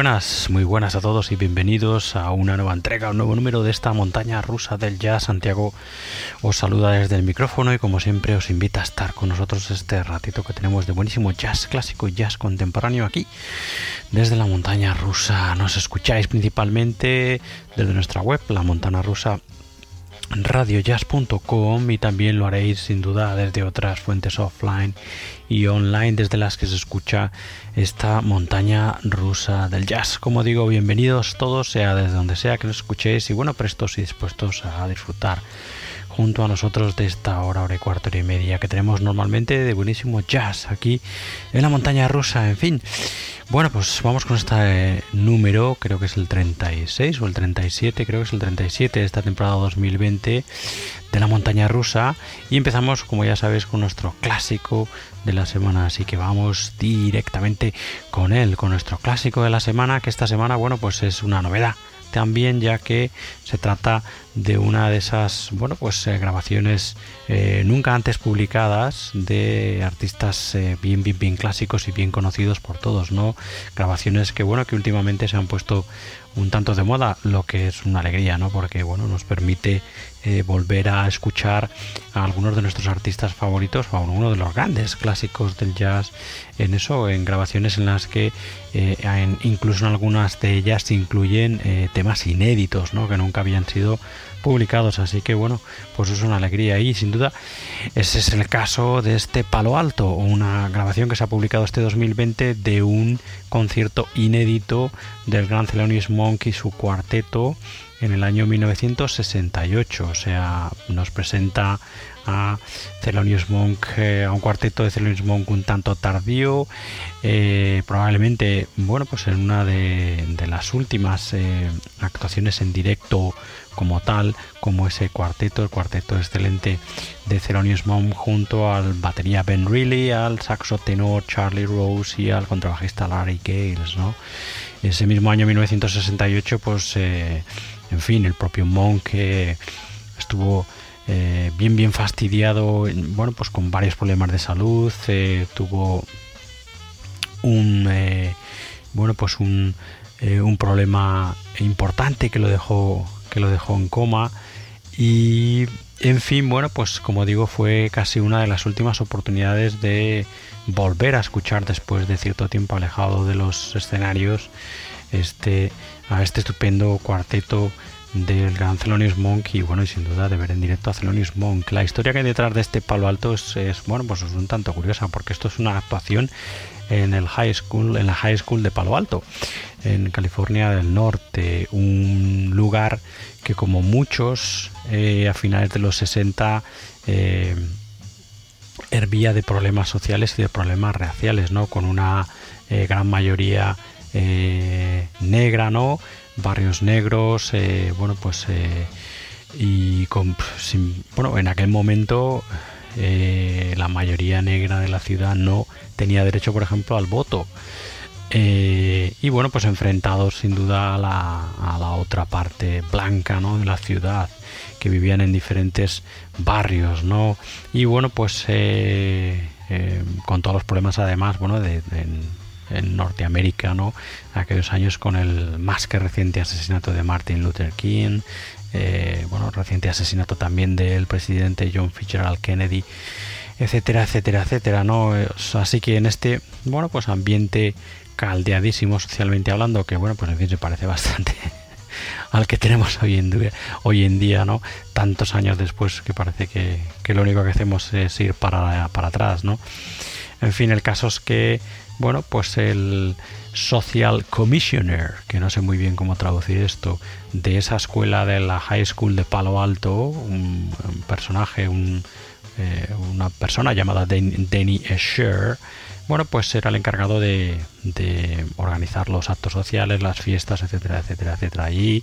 Buenas, muy buenas a todos y bienvenidos a una nueva entrega, un nuevo número de esta montaña rusa del jazz. Santiago os saluda desde el micrófono y como siempre os invita a estar con nosotros este ratito que tenemos de buenísimo jazz clásico y jazz contemporáneo aquí desde la montaña rusa. Nos escucháis principalmente desde nuestra web, la montaña rusa radiojazz.com y también lo haréis sin duda desde otras fuentes offline y online desde las que se escucha esta montaña rusa del jazz. Como digo, bienvenidos todos, sea desde donde sea que nos escuchéis y bueno, prestos y dispuestos a disfrutar junto a nosotros de esta hora, hora y cuarto, y media que tenemos normalmente de buenísimo jazz aquí en la montaña rusa, en fin. Bueno, pues vamos con este número, creo que es el 36 o el 37, creo que es el 37 de esta temporada 2020 de la montaña rusa y empezamos, como ya sabéis, con nuestro clásico de la semana, así que vamos directamente con él, con nuestro clásico de la semana, que esta semana, bueno, pues es una novedad también ya que se trata de una de esas bueno pues eh, grabaciones eh, nunca antes publicadas de artistas eh, bien bien bien clásicos y bien conocidos por todos no grabaciones que bueno que últimamente se han puesto un tanto de moda lo que es una alegría no porque bueno nos permite volver a escuchar a algunos de nuestros artistas favoritos o a uno de los grandes clásicos del jazz en eso en grabaciones en las que incluso en algunas de ellas se incluyen temas inéditos no que nunca habían sido publicados. Así que bueno, pues es una alegría y sin duda ese es el caso de este Palo Alto, una grabación que se ha publicado este 2020 de un concierto inédito del gran Thelonious Monk y su cuarteto en el año 1968. O sea, nos presenta a Thelonious Monk, eh, a un cuarteto de Thelonious Monk un tanto tardío, eh, probablemente, bueno, pues en una de, las últimas eh, actuaciones en directo como tal, como ese cuarteto, el cuarteto excelente de Thelonious Monk junto al batería Ben Reilly, al saxo tenor Charlie Rose y al contrabajista Larry Gales, ¿no? Ese mismo año 1968, pues, en fin, el propio Monk estuvo eh, bien bien fastidiado, bueno, pues con varios problemas de salud, eh, tuvo un eh, bueno pues un, un, problema importante que lo dejó que lo dejó en coma. Y en fin bueno pues como digo fue casi una de las últimas oportunidades de volver a escuchar después de cierto tiempo alejado de los escenarios este a este estupendo cuarteto del gran Thelonious Monk y bueno y sin duda de ver en directo a Thelonious Monk. La historia que hay detrás de este palo alto es, bueno pues es un tanto curiosa porque esto es una actuación en el high school en la high school de Palo Alto en California del Norte. Un lugar que como muchos eh, a finales de los 60 eh, hervía de problemas sociales y de problemas raciales no con una eh, gran mayoría negra no barrios negros, eh, bueno, pues eh, y con, bueno, en aquel momento eh, la mayoría negra de la ciudad no tenía derecho, por ejemplo, al voto. y bueno, pues enfrentados sin duda a la, a la otra parte blanca ¿no? de la ciudad, que vivían en diferentes barrios, ¿no? Y bueno, pues con todos los problemas además, bueno, de, de en Norteamérica, ¿no? Aquellos años con el más que reciente asesinato de Martin Luther King, eh, bueno, reciente asesinato también del presidente John Fitzgerald Kennedy, etcétera, etcétera, etcétera, ¿no? Así que en este, bueno, pues ambiente caldeadísimo socialmente hablando, que bueno, pues en fin se parece bastante al que tenemos hoy en día, hoy en día ¿no? Tantos años después que parece que, que lo único que hacemos es ir para, para atrás, ¿no? En fin, el caso es que bueno, pues el Social Commissioner, que no sé muy bien cómo traducir esto, de esa escuela de la High School de Palo Alto, un, personaje, eh, una persona llamada Danny Escher, bueno, pues era el encargado de, organizar los actos sociales, las fiestas, etcétera, etcétera, etcétera. Y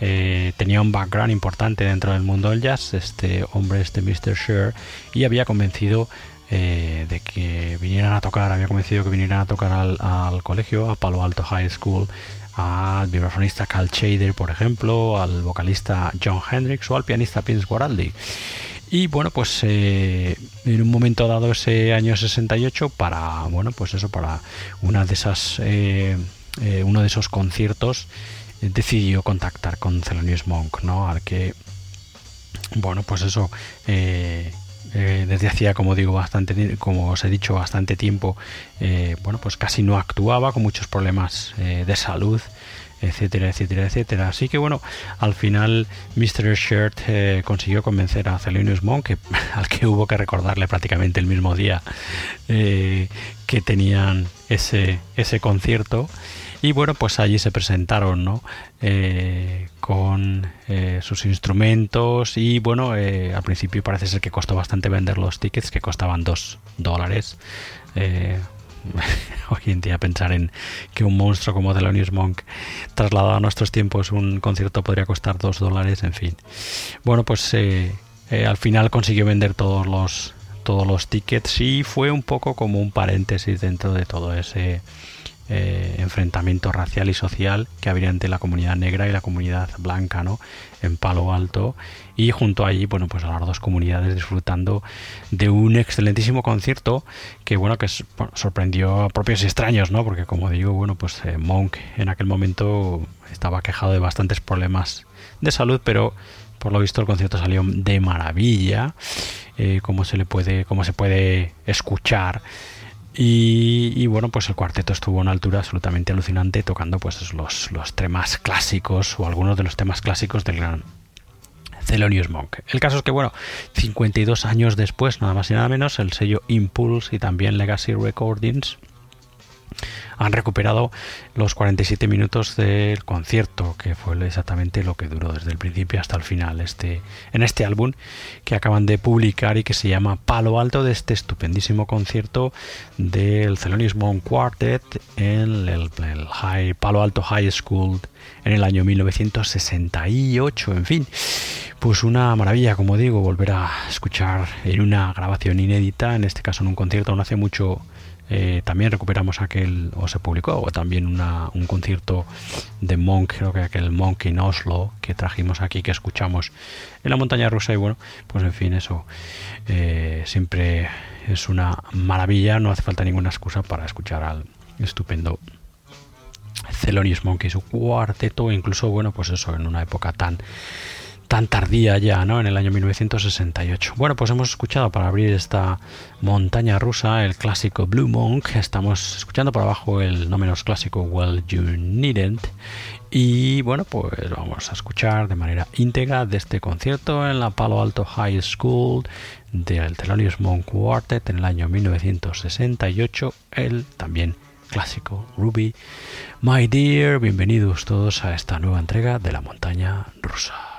eh, tenía un background importante dentro del mundo del jazz, este hombre, este Mr. Sher, y había convencido eh, de que vinieran a tocar, había convencido que vinieran a tocar al, colegio, a Palo Alto High School, al vibrafonista Cal Shader, por ejemplo, al vocalista John Hendricks o al pianista Vince Guaraldi. Y bueno, pues eh, en un momento dado ese año 68 para, bueno, pues eso, para una de esas... Eh, uno de esos conciertos, decidió contactar con Thelonious Monk, ¿no? Al que, bueno, pues eso, desde hacía, como digo, bastante, como os he dicho, bastante tiempo, bueno, pues casi no actuaba, con muchos problemas de salud etcétera, etcétera, etcétera. Así que bueno, al final Mr. Shirt eh, consiguió convencer a Thelonious Monk, al que hubo que recordarle prácticamente el mismo día eh, que tenían ese, ese concierto. Y bueno, pues allí se presentaron, ¿no? Eh, con sus instrumentos y bueno, al principio parece ser que costó bastante vender los tickets, que costaban dos dólares. hoy en día pensar en que un monstruo como Thelonious Monk trasladado a nuestros tiempos un concierto podría costar dos dólares, en fin. Bueno, pues eh, eh, al final consiguió vender todos los todos los tickets y fue un poco como un paréntesis dentro de todo ese eh, enfrentamiento racial y social que habría entre la comunidad negra y la comunidad blanca, ¿no? En Palo Alto y junto allí, bueno, pues a las dos comunidades disfrutando de un excelentísimo concierto que, bueno, que sorprendió a propios extraños, ¿no? Porque como digo, bueno, pues eh, Monk en aquel momento estaba quejado de bastantes problemas de salud, pero por lo visto el concierto salió de maravilla, eh, como se le puede, como se puede escuchar y, bueno, pues el cuarteto estuvo a una altura absolutamente alucinante tocando pues los, los temas clásicos o algunos de los temas clásicos del gran Thelonious Monk. El caso es que, bueno, 52 años después, nada más y nada menos, el sello Impulse y también Legacy Recordings han recuperado los 47 minutos del concierto, que fue exactamente lo que duró desde el principio hasta el final este, en este álbum que acaban de publicar y que se llama Palo Alto de este estupendísimo concierto del Thelonious Quartet en el, High, Palo Alto High School en el año 1968, en fin. Pues una maravilla, como digo, volver a escuchar en una grabación inédita, en este caso en un concierto no hace mucho eh, también recuperamos aquel, o se publicó, o también un concierto de Monk, creo que aquel Monk in Oslo que trajimos aquí, que escuchamos en la montaña rusa. Y bueno, pues en fin, eso eh, siempre es una maravilla, no hace falta ninguna excusa para escuchar al estupendo Thelonious Monk y su cuarteto, incluso, bueno, pues eso, en una época tan tan tardía ya, ¿no? En el año 1968. Bueno, pues hemos escuchado para abrir esta montaña rusa el clásico Blue Monk. Estamos escuchando por abajo el no menos clásico Well You Needn't. Y bueno, pues vamos a escuchar de manera íntegra de este concierto en la Palo Alto High School del Thelonious Monk Quartet en el año 1968. El también clásico Ruby. My dear, bienvenidos todos a esta nueva entrega de la montaña rusa.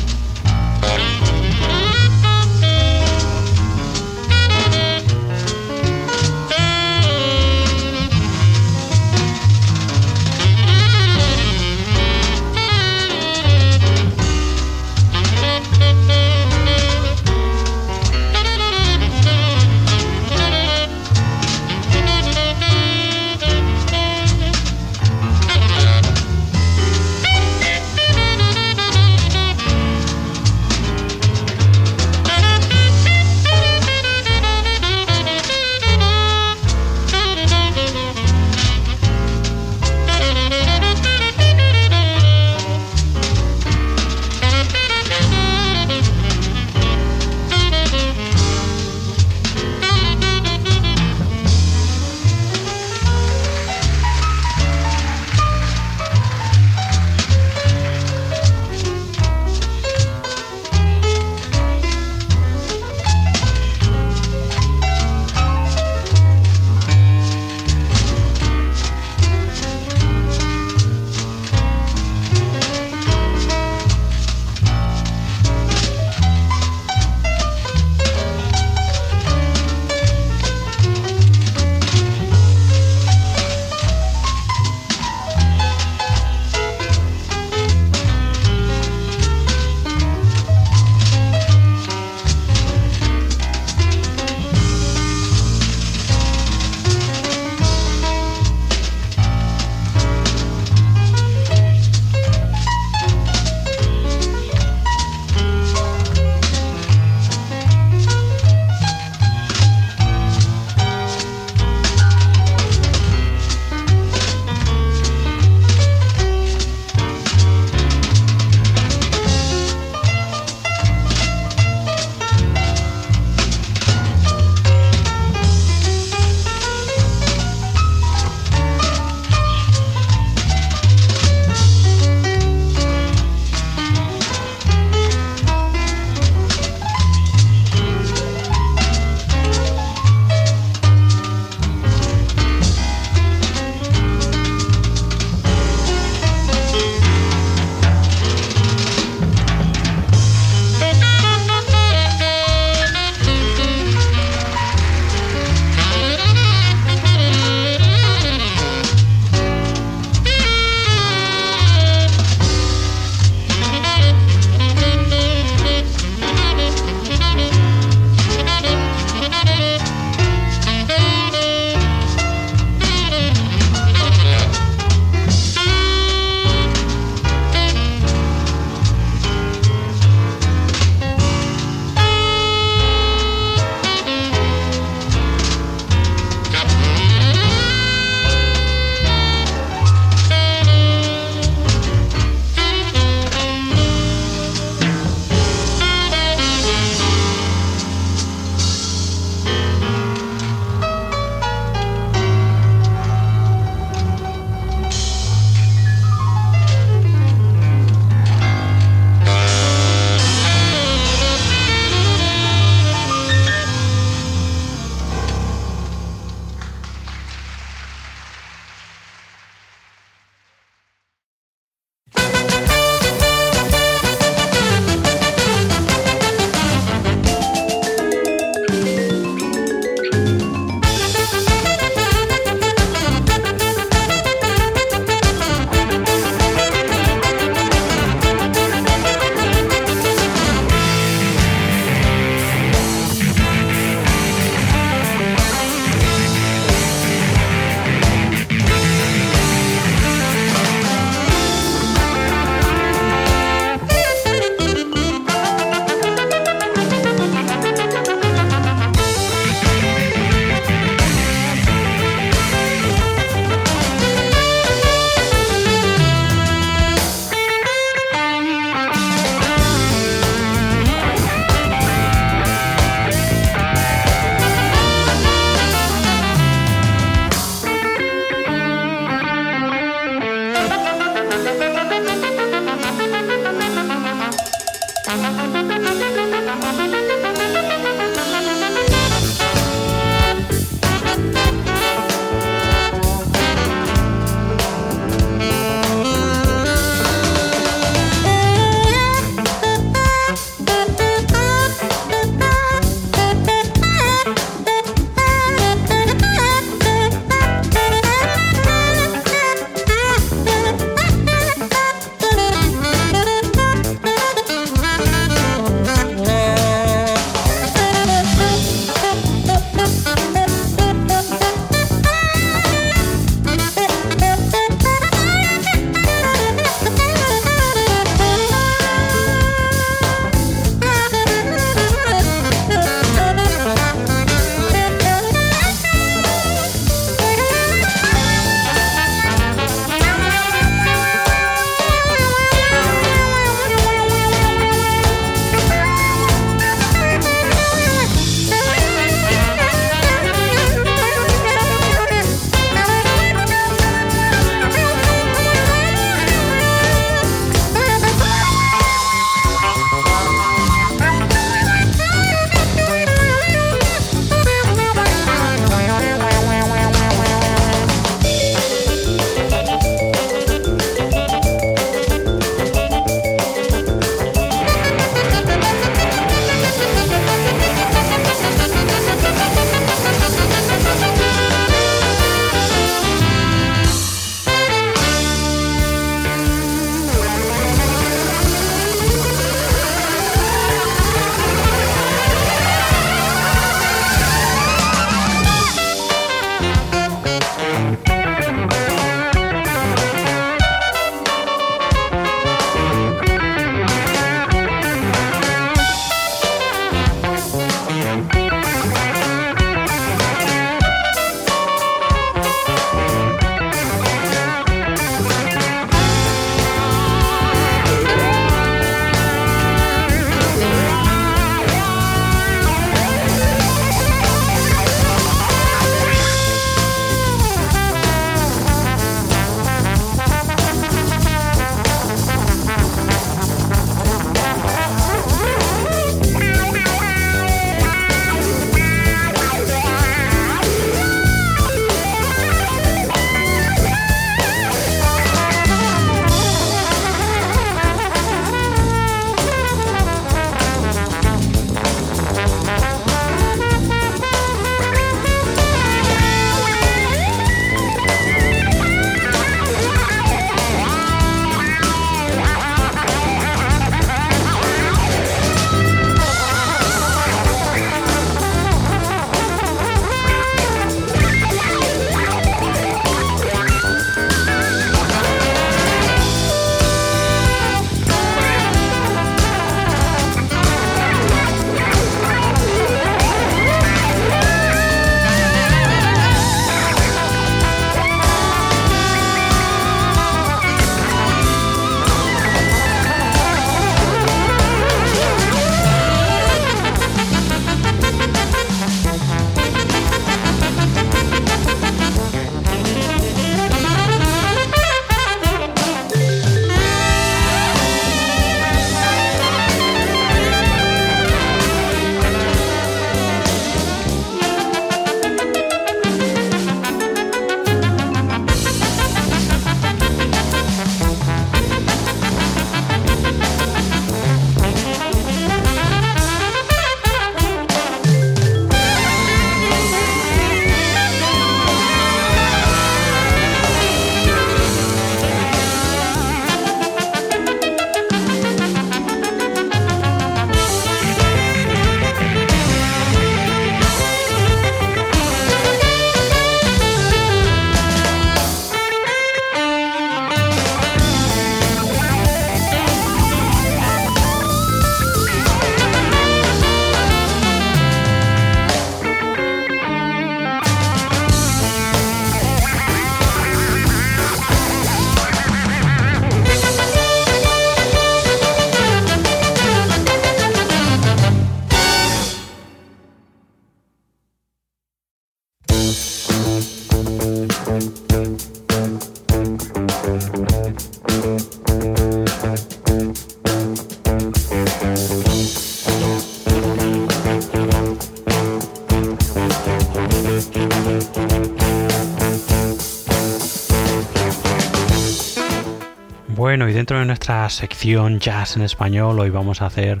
Dentro de nuestra sección Jazz en español, hoy vamos a hacer,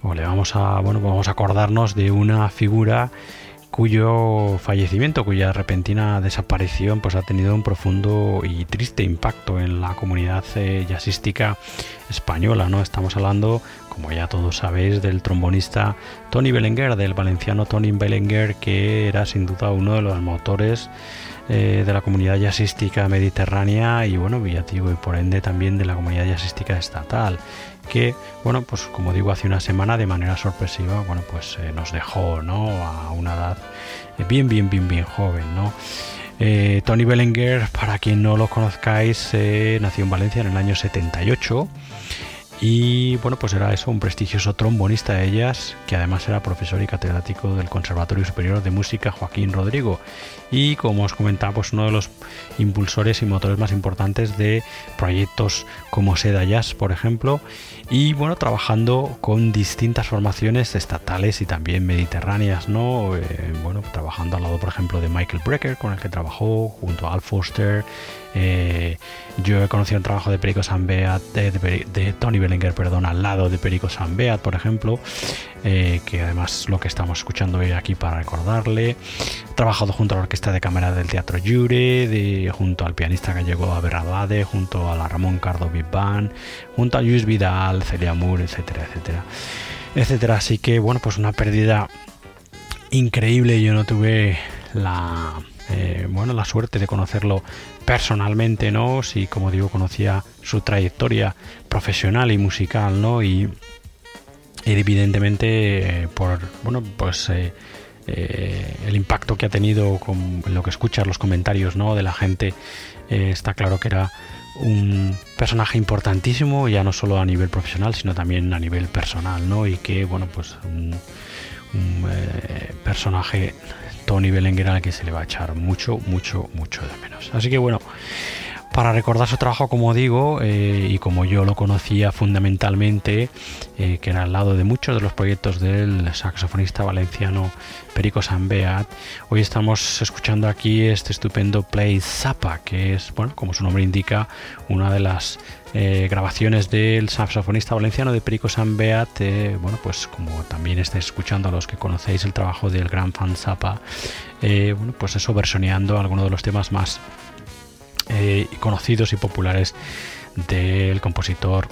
o le vamos a, bueno, vamos a acordarnos de una figura cuyo fallecimiento, cuya repentina desaparición, pues ha tenido un profundo y triste impacto en la comunidad eh, jazzística española, ¿no? Estamos hablando, como ya todos sabéis, del trombonista Tony Belenguer, del valenciano Tony Belenguer, que era sin duda uno de los motores eh, de la comunidad jazzística mediterránea y bueno, villativo y por ende también de la comunidad jazzística estatal que, bueno, pues como digo, hace una semana de manera sorpresiva, bueno, pues eh, nos dejó, ¿no? A una edad eh, bien, bien, bien, bien joven, ¿no? Tony Belenguer, para quien no lo conozcáis, nació en Valencia en el año 78 y bueno, pues era eso, un prestigioso trombonista de ellas, que además era profesor y catedrático del Conservatorio Superior de Música Joaquín Rodrigo. Y como os comentaba, pues uno de los impulsores y motores más importantes de proyectos como Seda Jazz, por ejemplo. Y bueno, trabajando con distintas formaciones estatales y también mediterráneas, ¿no? Eh, bueno, trabajando al lado, por ejemplo, de Michael Brecker, con el que trabajó, junto a Al Foster, eh, yo he conocido el trabajo de Perico Sanbeat, de, de, Tony Bellinger, perdón, al lado de Perico Sanbeat, por ejemplo, eh, que además lo que estamos escuchando hoy aquí para recordarle. He trabajado junto a la Orquesta de Cámara del Teatro Jure, de, junto al pianista gallego Aberrabade, junto a la Ramón Cardo Big junto a Luis Vidal, Celia Moore, etcétera, etcétera, etcétera. Así que, bueno, pues una pérdida increíble. Yo no tuve la eh, bueno, la suerte de conocerlo personalmente, ¿no? Sí, como digo, conocía su trayectoria profesional y musical, ¿no? Y, evidentemente eh, por, bueno, pues eh, el impacto que ha tenido con lo que escuchas, los comentarios, ¿no? De la gente, está claro que era un personaje importantísimo, ya no solo a nivel profesional, sino también a nivel personal, ¿no? Y que, bueno, pues un, personaje Tony Belenguer que se le va a echar mucho, mucho, mucho de menos. Así que bueno, para recordar su trabajo, como digo, eh, y como yo lo conocía fundamentalmente, eh, que era al lado de muchos de los proyectos del saxofonista valenciano Perico Sanbeat, hoy estamos escuchando aquí este estupendo Play Zappa, que es, bueno, como su nombre indica, una de las eh, grabaciones del saxofonista valenciano de Perico Sanbeat, bueno, pues como también estáis escuchando a los que conocéis el trabajo del gran fan Zappa, bueno, pues eso versioneando algunos de los temas más eh, conocidos y populares del compositor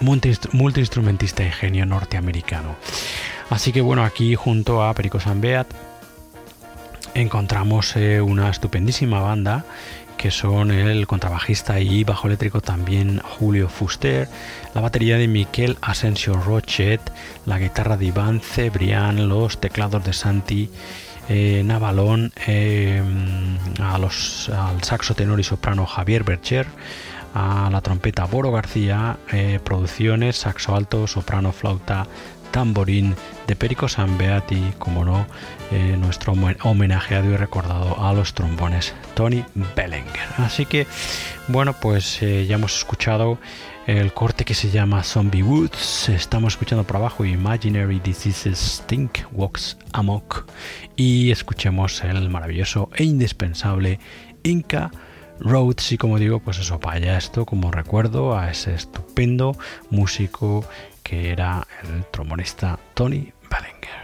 multiinstrumentista y genio norteamericano. Así que bueno, aquí junto a Perico Sanbeat encontramos eh, una estupendísima banda que son el contrabajista y bajo eléctrico también Julio Fuster, la batería de Miquel Asensio Rochet, la guitarra de Iván Cebrián, los teclados de Santi eh, Navalón, eh, a los, al saxo tenor y soprano Javier Bercher, a la trompeta Boro García, eh, producciones, saxo alto, soprano, flauta, tamborín de Perico San Beati, como no, nuestro homenajeado y recordado a los trombones Tony Bellinger. Así que, bueno, pues ya hemos escuchado el corte que se llama Zombie Woods. Estamos escuchando por abajo Imaginary Diseases Stink Walks Amok y escuchemos el maravilloso e indispensable Inca Roads y como digo pues eso allá esto como recuerdo a ese estupendo músico que era el trombonista Tony Ballinger.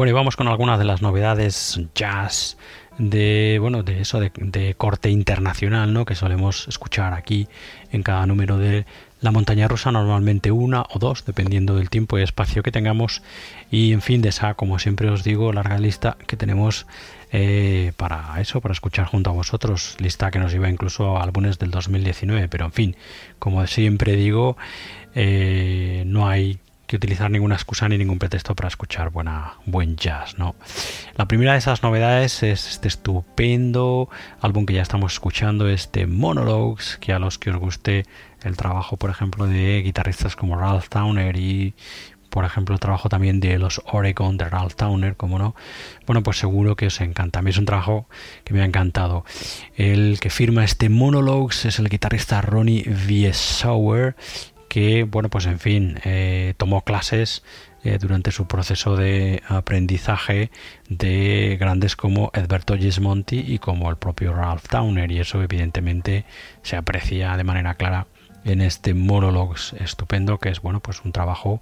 Bueno, y vamos con algunas de las novedades jazz de bueno de eso de, corte internacional no que solemos escuchar aquí en cada número de la montaña rusa normalmente una o dos dependiendo del tiempo y espacio que tengamos. Y en fin de esa como siempre os digo larga lista que tenemos eh, para eso para escuchar junto a vosotros. Lista que nos lleva incluso a álbumes del 2019 pero en fin como siempre digo eh, no hay que utilizar ninguna excusa ni ningún pretexto para escuchar buena, buen jazz, ¿no? La primera de esas novedades es este estupendo álbum que ya estamos escuchando, este Monologues, que a los que os guste el trabajo, por ejemplo, de guitarristas como Ralph Towner y por ejemplo, el trabajo también de los Oregon de Ralph Towner, como no, bueno, pues seguro que os encanta. A mí es un trabajo que me ha encantado. El que firma este Monologues es el guitarrista Ronnie Viesauer que, bueno, pues en fin, eh, tomó clases eh, durante su proceso de aprendizaje de grandes como Edberto Gismonti y como el propio Ralph Towner. Y eso evidentemente se aprecia de manera clara en este Monologues estupendo que es bueno pues un trabajo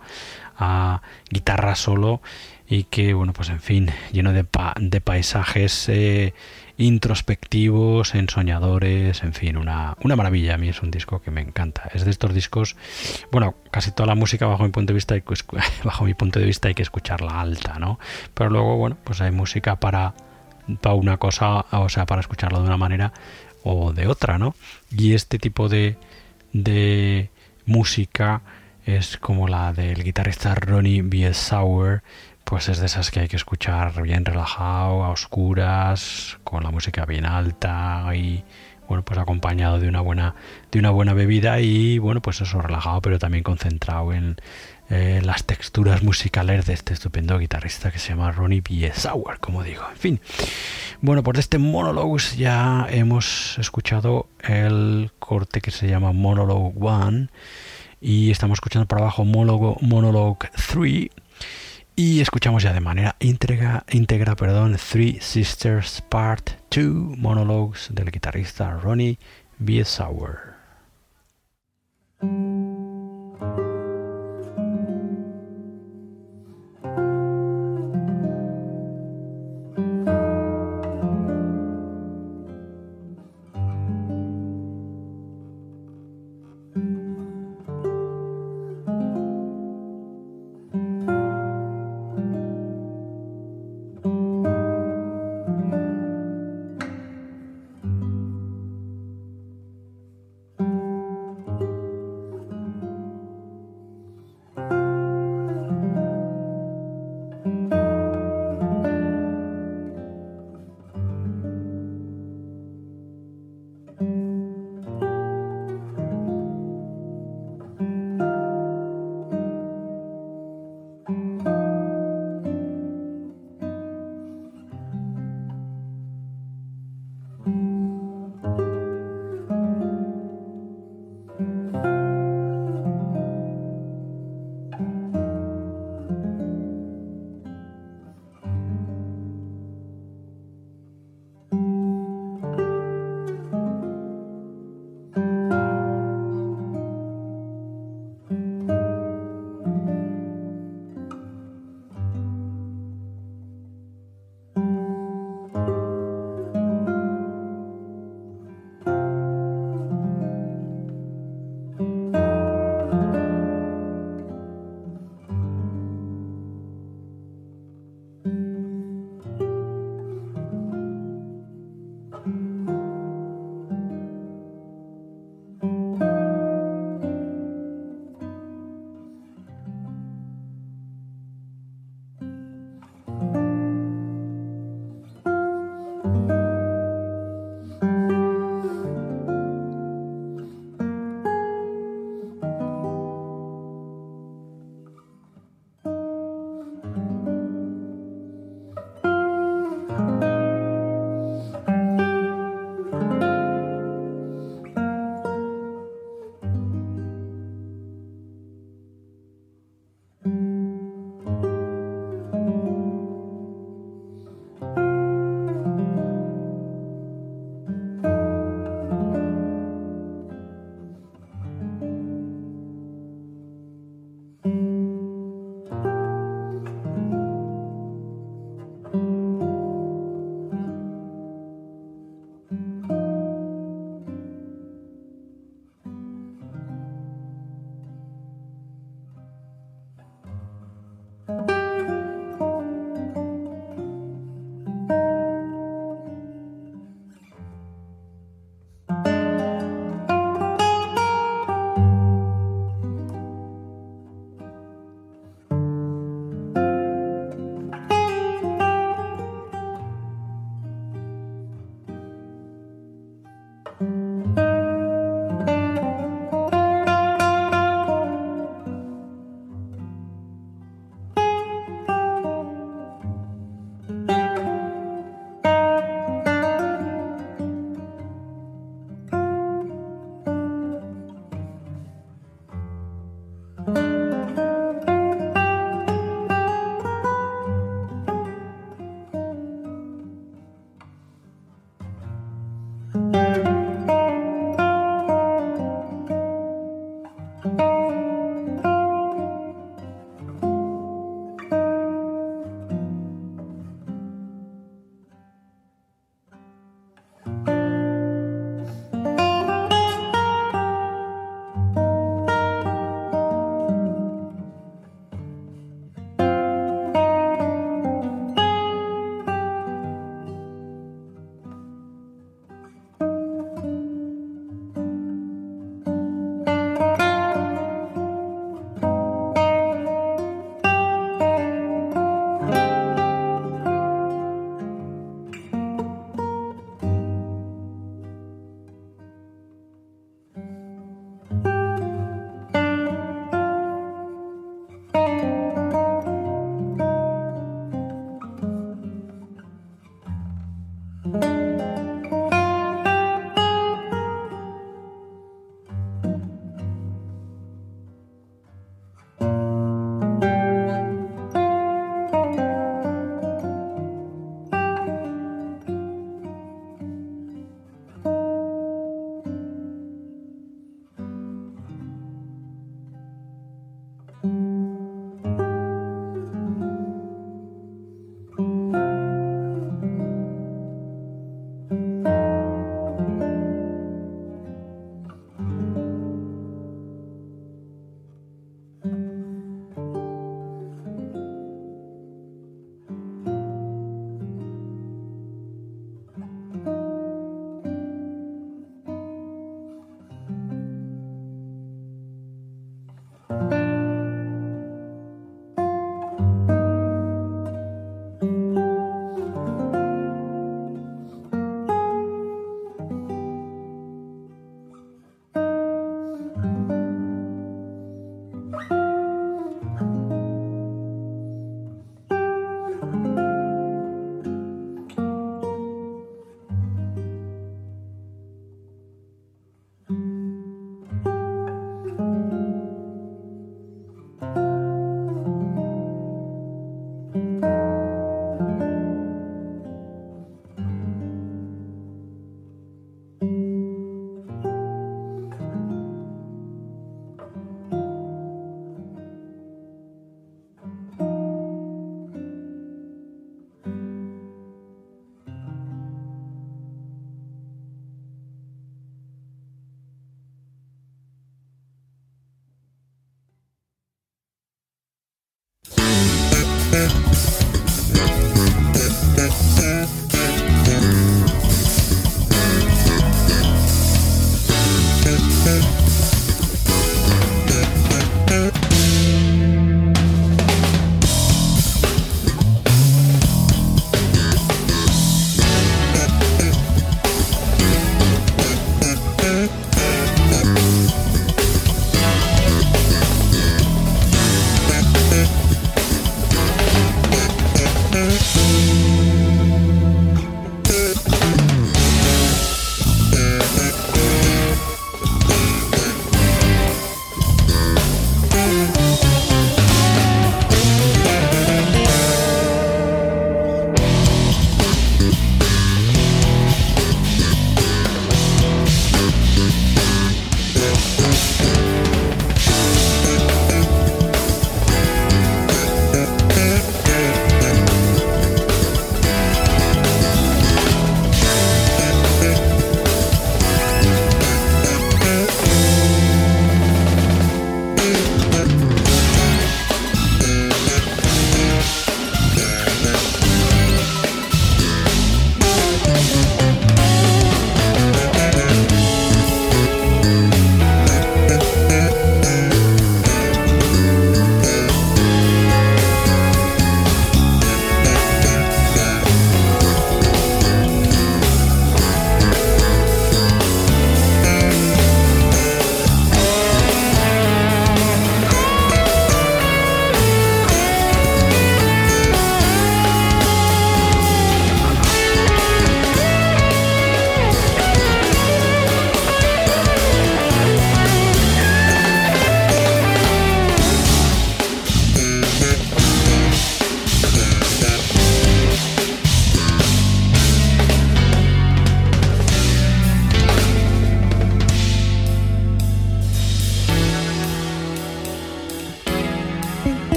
a guitarra solo y que bueno pues en fin lleno de, de paisajes eh, introspectivos, ensoñadores, en fin, una, una maravilla. A mí es un disco que me encanta. Es de estos discos, bueno, casi toda la música bajo mi punto de vista hay que, bajo mi punto de vista hay que escucharla alta, ¿no? Pero luego, bueno, pues hay música para, para una cosa, o sea, para escucharlo de una manera o de otra, ¿no? Y este tipo de, de música es como la del guitarrista Ronnie Biesauer pues es de esas que hay que escuchar bien relajado, a oscuras, con la música bien alta y bueno, pues acompañado de una buena, de una buena bebida y bueno, pues eso relajado, pero también concentrado en eh, las texturas musicales de este estupendo guitarrista que se llama Ronnie Biesauer, como digo. En fin, bueno, por este Monologues ya hemos escuchado el corte que se llama Monologue 1 y estamos escuchando por abajo Monologue 3 y escuchamos ya de manera íntegra, íntegra perdón, Three Sisters Part 2 Monologues del guitarrista Ronnie Biesauer.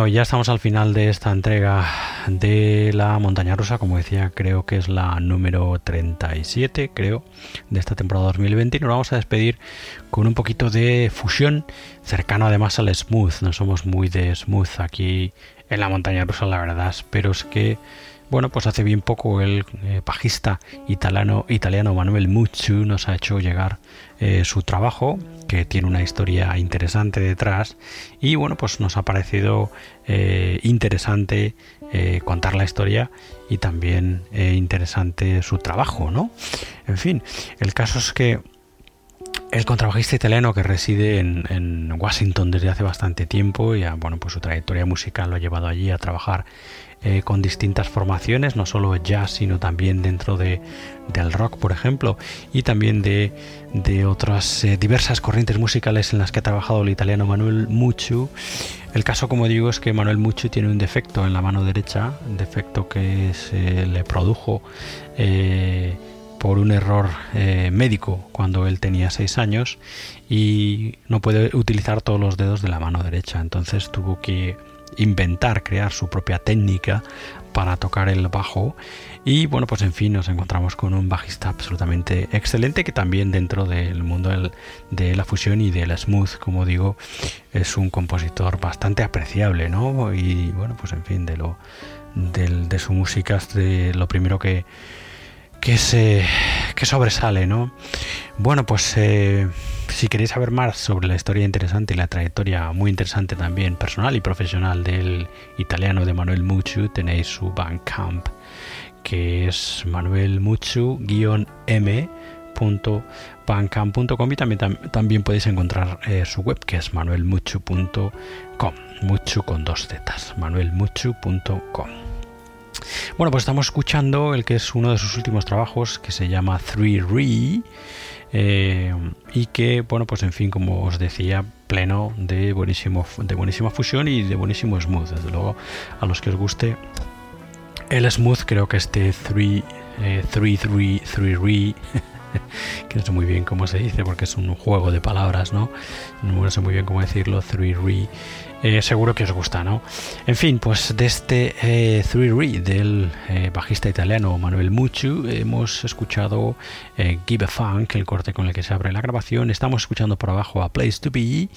Bueno, ya estamos al final de esta entrega de la montaña rusa, como decía, creo que es la número 37, creo, de esta temporada 2020 y nos vamos a despedir con un poquito de fusión, cercano además al smooth, no somos muy de smooth aquí en la montaña rusa, la verdad, pero es que bueno, pues hace bien poco el eh, pajista italiano, italiano Manuel Mucciu nos ha hecho llegar eh, su trabajo, que tiene una historia interesante detrás, y bueno, pues nos ha parecido eh, interesante contar la historia y también interesante su trabajo, ¿no? En fin, el caso es que el contrabajista italiano que reside en, Washington desde hace bastante tiempo y bueno pues su trayectoria musical lo ha llevado allí a trabajar eh, con distintas formaciones, no solo jazz, sino también dentro de, del rock, por ejemplo, y también de, otras eh, diversas corrientes musicales en las que ha trabajado el italiano Manuel Muchu. El caso, como digo, es que Manuel Muchu tiene un defecto en la mano derecha, defecto que se le produjo eh, por un error médico cuando él tenía 6 años y no puede utilizar todos los dedos de la mano derecha. Entonces tuvo que inventar, crear su propia técnica para tocar el bajo. Y bueno, pues en fin, nos encontramos con un bajista absolutamente excelente que también dentro del mundo de la fusión y del smooth, como digo, es un compositor bastante apreciable, ¿no? Y bueno, pues en fin, de lo de su música es de lo primero que que se que sobresale, ¿no? Bueno, pues eh, si queréis saber más sobre la historia interesante y la trayectoria muy interesante también personal y profesional del italiano de Manuel Muchu, tenéis su Bandcamp, que es manuelmuchu-m.bandcamp.com y también, también podéis encontrar eh, su web, que es manuelmuchu.com, muchu con dos zetas, manuelmuchu.com. Bueno, pues estamos escuchando el que es uno de sus últimos trabajos, que se llama Three Re, eh, y que, bueno, pues en fin, como os decía, pleno de, buenísimo, de buenísima fusión y de buenísimo smooth. Desde luego, a los que os guste el smooth, creo que este 3 eh, three, three, three, re, que no sé muy bien cómo se dice porque es un juego de palabras, ¿no? No sé muy bien cómo decirlo, three re, eh, seguro que os gusta, ¿no? En fin, pues de este eh, Three Re del eh, bajista italiano Manuel Muchu hemos escuchado Give a Funk, el corte con el que se abre la grabación. Estamos escuchando por abajo a Place to Be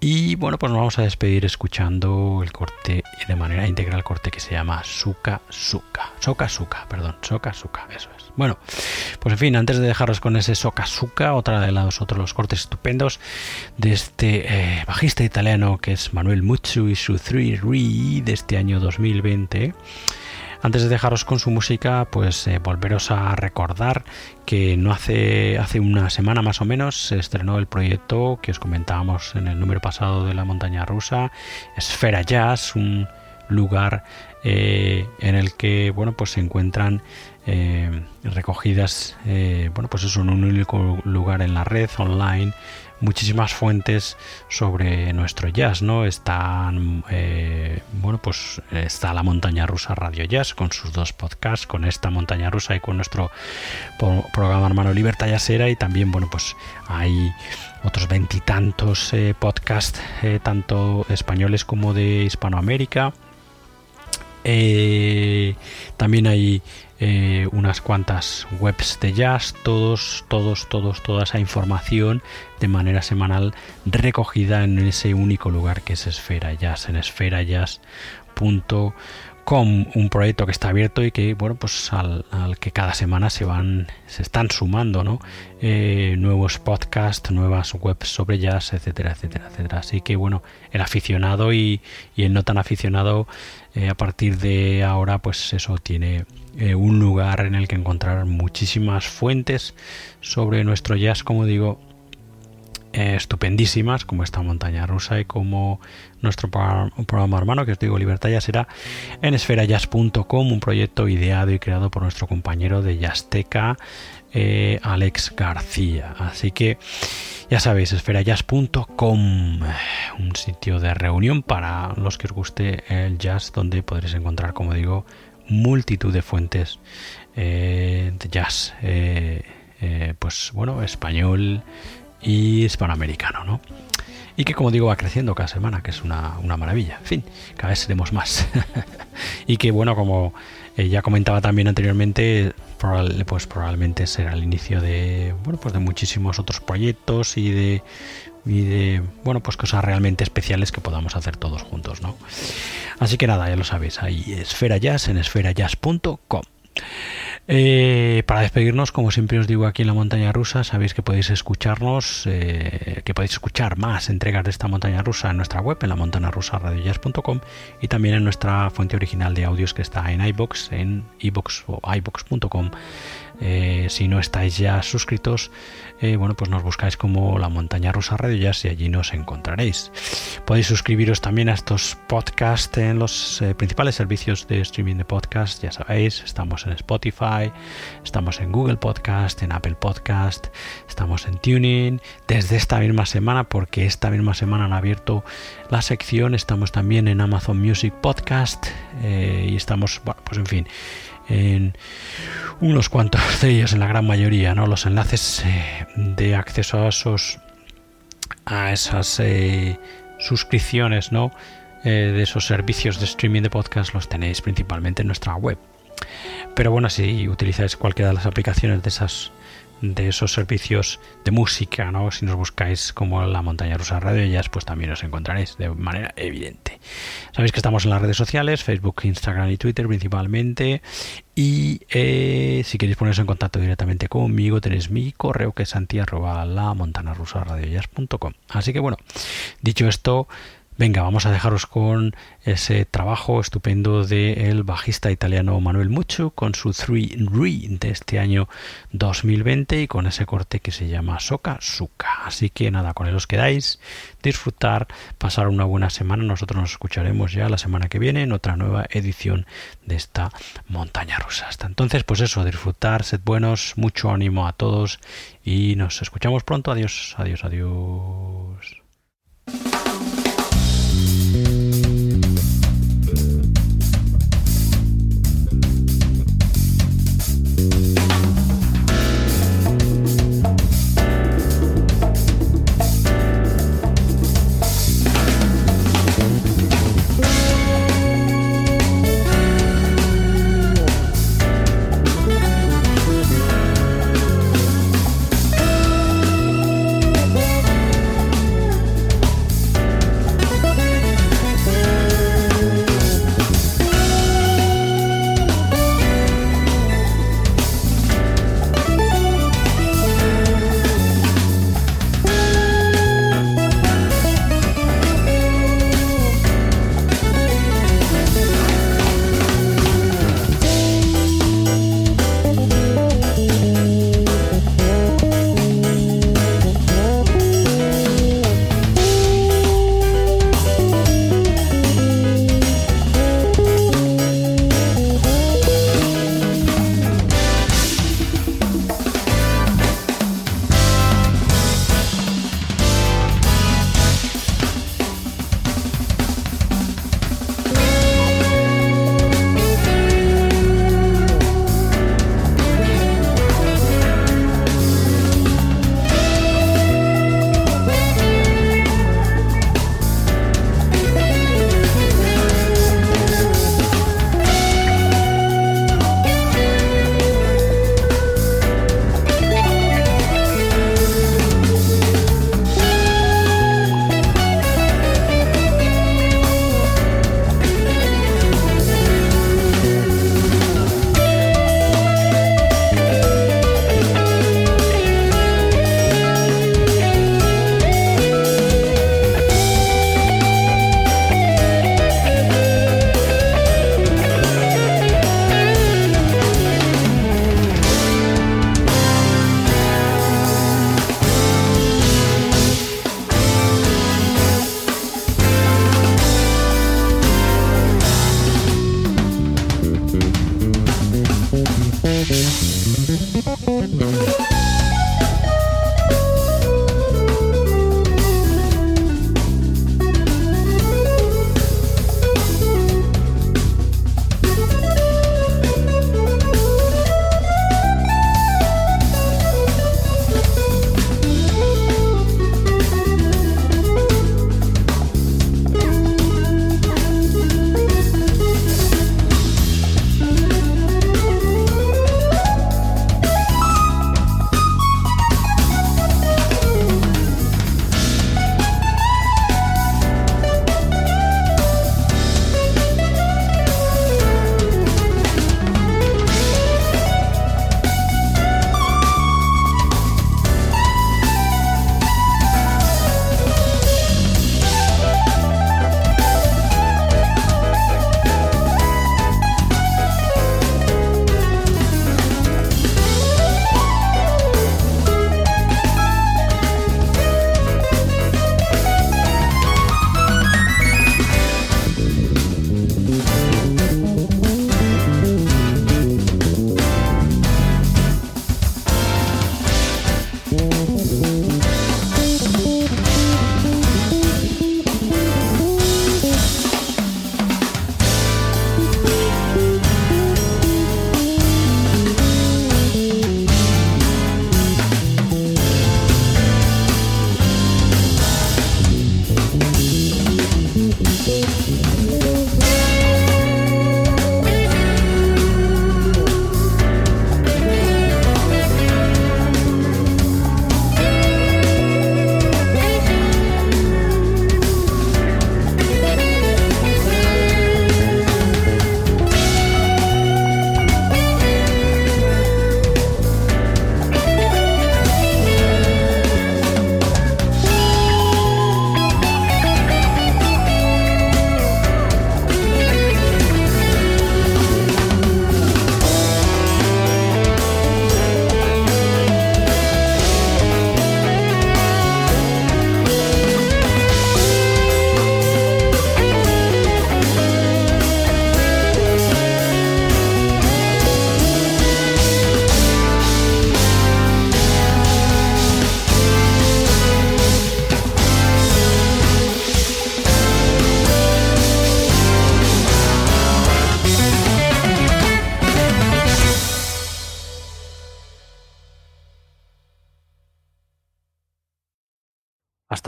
y bueno, pues nos vamos a despedir escuchando el corte de manera integral, el corte que se llama Suka Suka. Soka Suka, perdón, Soka Suka, eso es. Bueno, pues en fin, antes de dejaros con ese Soka Suka, otra de los otros cortes estupendos de este bajista italiano que es Manuel Muchu y su Three Re de este año 2020. Antes de dejaros con su música, pues eh, volveros a recordar que no hace, hace una semana más o menos se estrenó el proyecto que os comentábamos en el número pasado de la montaña rusa, Esfera Jazz, un lugar eh, en el que bueno pues se encuentran eh, recogidas bueno pues es un único lugar en la red online muchísimas fuentes sobre nuestro jazz, ¿no? Están, eh, bueno, pues está la montaña rusa Radio Jazz con sus dos podcasts, con esta montaña rusa y con nuestro programa hermano Libertad Jazzera y también, bueno, pues hay otros veintitantos eh, podcasts, eh, tanto españoles como de Hispanoamérica. también hay eh, unas cuantas webs de jazz, todos, todos, todos, toda esa información de manera semanal recogida en ese único lugar que es Esfera Jazz, en esferajazz.com, un proyecto que está abierto y que, bueno, pues al, que cada semana se van, se están sumando, ¿no? Eh, nuevos podcasts, nuevas webs sobre jazz, etcétera, etcétera, etcétera. Así que, bueno, el aficionado y, el no tan aficionado, eh, a partir de ahora, pues eso tiene eh, un lugar en el que encontrar muchísimas fuentes sobre nuestro jazz, como digo, eh, estupendísimas, como esta montaña rusa y como nuestro programa, hermano, que os digo, Libertad ya será en esferajazz.com, un proyecto ideado y creado por nuestro compañero de Yazteca, eh, Alex García. Así que ya sabéis, esferajazz.com, un sitio de reunión para los que os guste el jazz, donde podréis encontrar, como digo, multitud de fuentes eh, de jazz, eh, eh, pues bueno, español y hispanoamericano, ¿no? y que como digo va creciendo cada semana, que es una, una maravilla. En fin, cada vez seremos más. y que bueno, como ya comentaba también anteriormente, pues probablemente será el inicio de, bueno, pues de muchísimos otros proyectos y de, y de bueno, pues cosas realmente especiales que podamos hacer todos juntos, ¿no? Así que nada, ya lo sabéis, ahí Esfera Jazz en esferajazz.com. Eh, para despedirnos, como siempre os digo aquí en la montaña rusa, sabéis que podéis escucharnos, eh, que podéis escuchar más entregas de esta montaña rusa en nuestra web, en la montana rusa y también en nuestra fuente original de audios que está en iBox, en iBox o iBox.com eh, si no estáis ya suscritos, eh, bueno, pues nos buscáis como la montaña rusa Radio Jazz y allí nos encontraréis. Podéis suscribiros también a estos podcasts en los eh, principales servicios de streaming de podcast. Ya sabéis, estamos en Spotify, estamos en Google Podcast, en Apple Podcast, estamos en Tuning. Desde esta misma semana, porque esta misma semana han abierto la sección, estamos también en Amazon Music Podcast y estamos, bueno, pues en fin en unos cuantos de ellos, en la gran mayoría, ¿no? Los enlaces eh, de acceso a esos a esas eh, suscripciones, ¿no? Eh, de esos servicios de streaming de podcast los tenéis principalmente en nuestra web. Pero bueno, si utilizáis cualquiera de las aplicaciones de esas de esos servicios de música, ¿no? Si nos buscáis como la montaña rusa radio Jazz, pues también os encontraréis de manera evidente. Sabéis que estamos en las redes sociales, Facebook, Instagram y Twitter principalmente. Y eh, si queréis poneros en contacto directamente conmigo, tenéis mi correo que es santi Así que bueno, dicho esto, Venga, vamos a dejaros con ese trabajo estupendo del bajista italiano Manuel Mucho con su 3 Re de este año 2020 y con ese corte que se llama Soca Suka. Así que nada, con él os quedáis, disfrutar, pasar una buena semana. Nosotros nos escucharemos ya la semana que viene en otra nueva edición de esta montaña rusa. Hasta entonces, pues eso, disfrutar, sed buenos, mucho ánimo a todos y nos escuchamos pronto. Adiós, adiós, adiós.